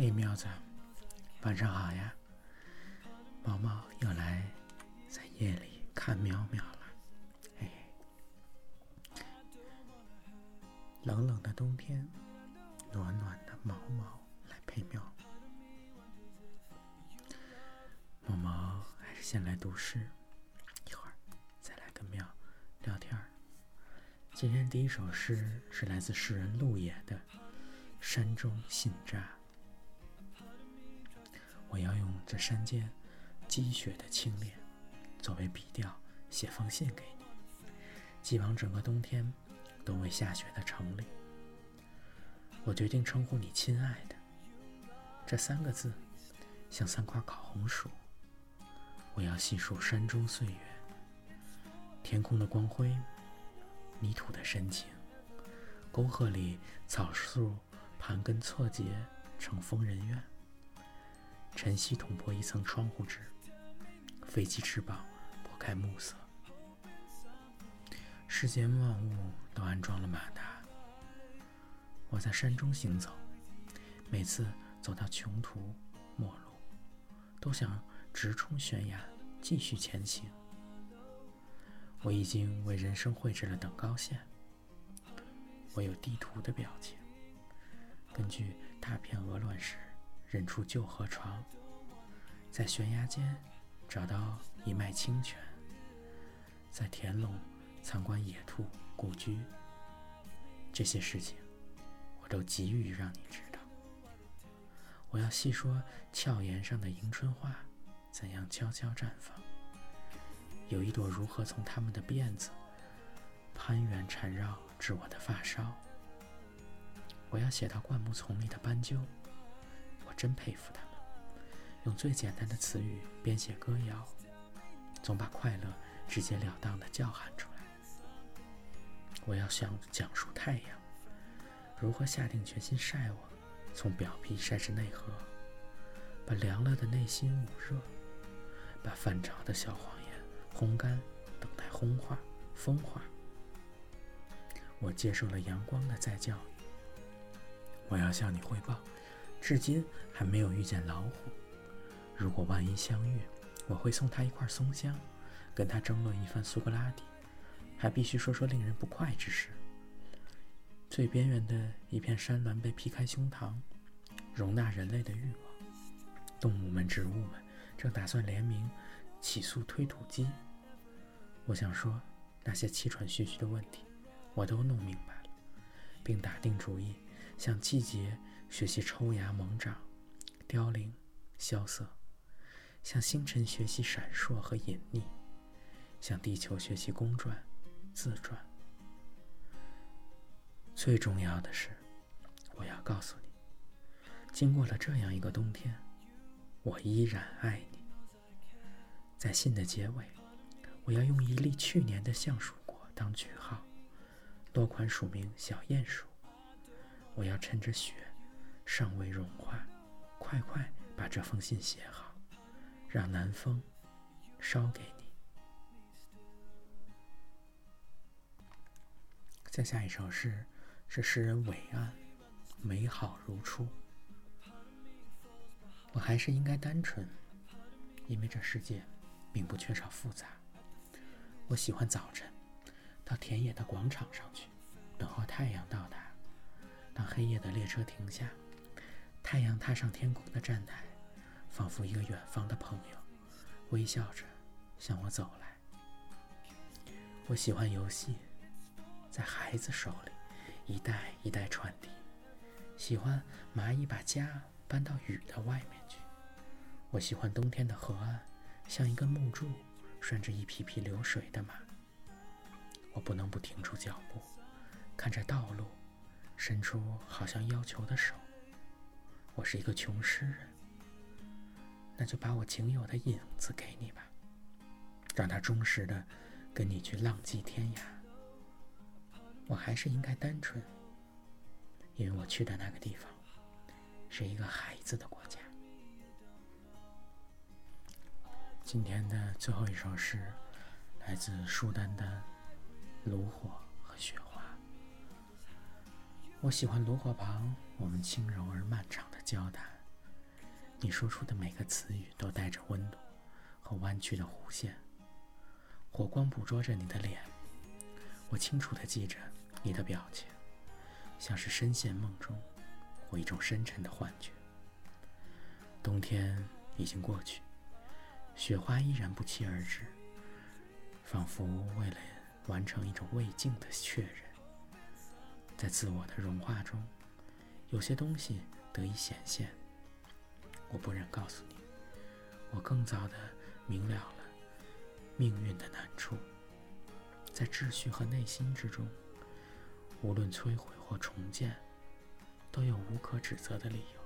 嘿，喵子，晚上好呀！毛毛又来在夜里看喵喵了。嘿，冷冷的冬天，暖暖的毛毛来陪喵。毛毛还是先来读诗，一会儿再来跟喵聊天儿。今天第一首诗是来自诗人陆野的《山中信札》。我要用这山间积雪的清冽作为笔调，写封信给你，寄往整个冬天都未下雪的城里。我决定称呼你“亲爱的”这三个字，像三块烤红薯。我要细数山中岁月，天空的光辉，泥土的深情，沟壑里草树盘根错节成疯人院。晨曦捅破一层窗户纸，飞机翅膀拨开暮色。世间万物都安装了马达。我在山中行走，每次走到穷途末路，都想直冲悬崖，继续前行。我已经为人生绘制了等高线。我有地图的表情，根据大片鹅卵石。认出旧河床，在悬崖间找到一脉清泉，在田垄参观野兔故居。这些事情，我都急于让你知道。我要细说峭岩上的迎春花怎样悄悄绽放，有一朵如何从它们的辫子攀援缠绕至我的发梢。我要写到灌木丛里的斑鸠。真佩服他们，用最简单的词语编写歌谣，总把快乐直截了当的叫喊出来。我要想讲述太阳如何下定决心晒我，从表皮晒至内核，把凉了的内心捂热，把泛潮的小谎言烘干，等待烘化、风化。我接受了阳光的再教育。我要向你汇报。至今还没有遇见老虎。如果万一相遇，我会送他一块松香，跟他争论一番苏格拉底，还必须说说令人不快之事。最边缘的一片山峦被劈开胸膛，容纳人类的欲望。动物们、植物们正打算联名起诉推土机。我想说，那些气喘吁吁的问题，我都弄明白了，并打定主意向季节。学习抽芽猛长、凋零、萧瑟，向星辰学习闪烁和隐匿，向地球学习公转、自转。最重要的是，我要告诉你，经过了这样一个冬天，我依然爱你。在信的结尾，我要用一粒去年的橡树果当句号，落款署名小鼹鼠。我要趁着雪。尚未融化，快快把这封信写好，让南风捎给你。再下一首诗是诗人伟岸，美好如初。我还是应该单纯，因为这世界并不缺少复杂。我喜欢早晨，到田野的广场上去，等候太阳到达。当黑夜的列车停下。太阳踏上天空的站台，仿佛一个远方的朋友，微笑着向我走来。我喜欢游戏，在孩子手里一代一代传递。喜欢蚂蚁把家搬到雨的外面去。我喜欢冬天的河岸，像一根木柱拴着一匹匹流水的马。我不能不停住脚步，看着道路，伸出好像要求的手。我是一个穷诗人，那就把我仅有的影子给你吧，让他忠实的跟你去浪迹天涯。我还是应该单纯，因为我去的那个地方是一个孩子的国家。今天的最后一首诗来自舒丹的《炉火和雪花》。我喜欢炉火旁我们轻柔而漫长的交谈，你说出的每个词语都带着温度和弯曲的弧线，火光捕捉着你的脸，我清楚地记着你的表情，像是深陷梦中，或一种深沉的幻觉。冬天已经过去，雪花依然不期而至，仿佛为了完成一种未尽的确认，在自我的融化中，有些东西得以显现。我不忍告诉你，我更早的明了了命运的难处，在秩序和内心之中，无论摧毁或重建，都有无可指责的理由。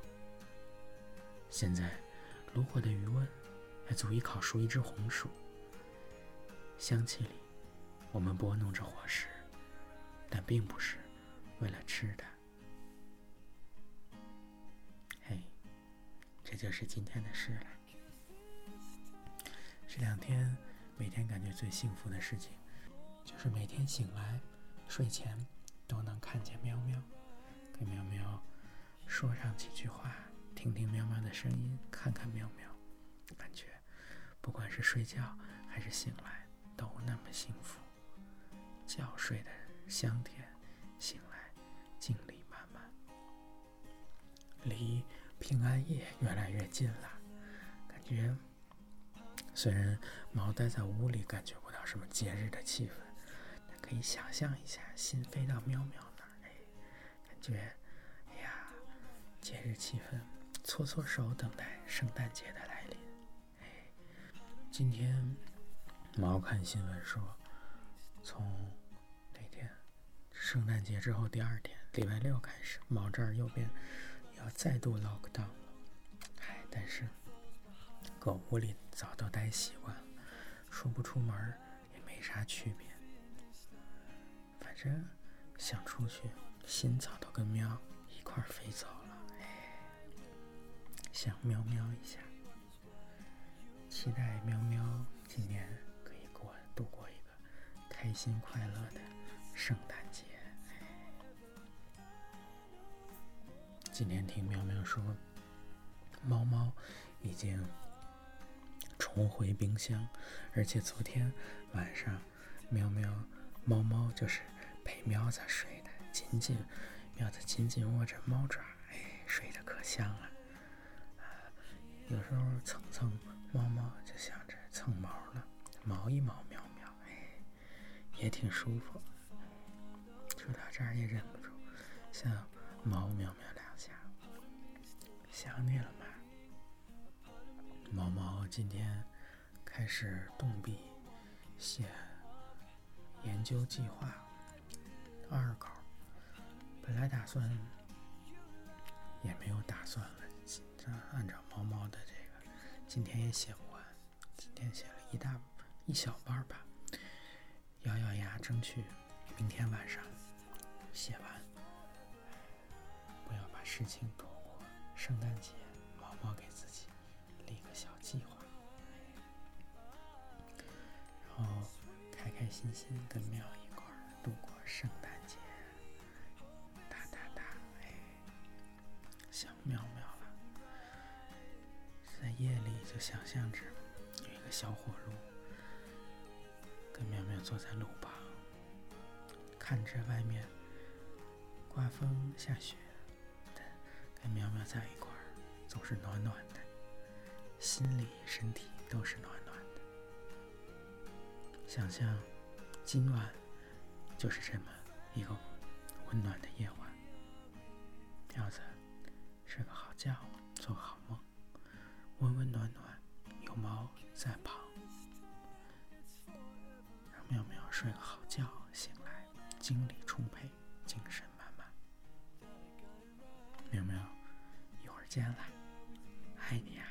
现在，炉火的余温还足以烤熟一只红薯。香气里，我们拨弄着火石，但并不是为了吃的。嘿，这就是今天的事了。这两天，每天感觉最幸福的事情，就是每天醒来，睡前都能看见喵喵，跟喵喵说上几句话。听听喵喵的声音，看看喵喵，感觉不管是睡觉还是醒来都那么幸福。觉睡的香甜，醒来精力满满，离平安夜越来越近了。感觉虽然猫待在屋里，感觉不到什么节日的气氛，但可以想象一下，心飞到喵喵那儿，哎，感觉哎呀，节日气氛。搓搓手，等待圣诞节的来临。哎，今天猫看新闻说，从那天圣诞节之后第二天，礼拜六开始，猫这儿右边要再度 lock down 了。哎，但是狗屋里早都待习惯了，说不出门也没啥区别。反正想出去，心早都跟喵一块飞走。想喵喵一下，期待喵喵今年可以过度过一个开心快乐的圣诞节。今天听喵喵说，猫猫已经重回冰箱，而且昨天晚上喵喵猫猫就是陪喵子睡的，紧紧喵子紧紧握着猫爪，哎，睡得可香了。有时候蹭蹭猫猫，就想着蹭毛了，毛一毛喵喵，哎，也挺舒服。说到这儿也忍不住想猫喵喵两下，想你了吗？毛毛今天开始动笔写研究计划二稿，本来打算也没有打算了。按照猫猫的这个，今天也写不完，今天写了一大一小半吧，咬咬牙争取明天晚上写完，不要把事情拖圣诞节。毛毛给自己立个小计划，然后开开心心跟喵一块度过圣诞节。哒哒哒，哎，想喵喵了。在夜里，就想象着有一个小火炉，跟苗苗坐在路旁，看着外面刮风下雪，跟苗苗在一块儿总是暖暖的，心里身体都是暖暖的。想象今晚就是这么一个温暖的夜晚，苗子睡个好觉，做个好梦。温温暖暖，有猫在旁，让妙妙睡个好觉，醒来精力充沛，精神满满。妙妙，一会儿这样了，爱你啊！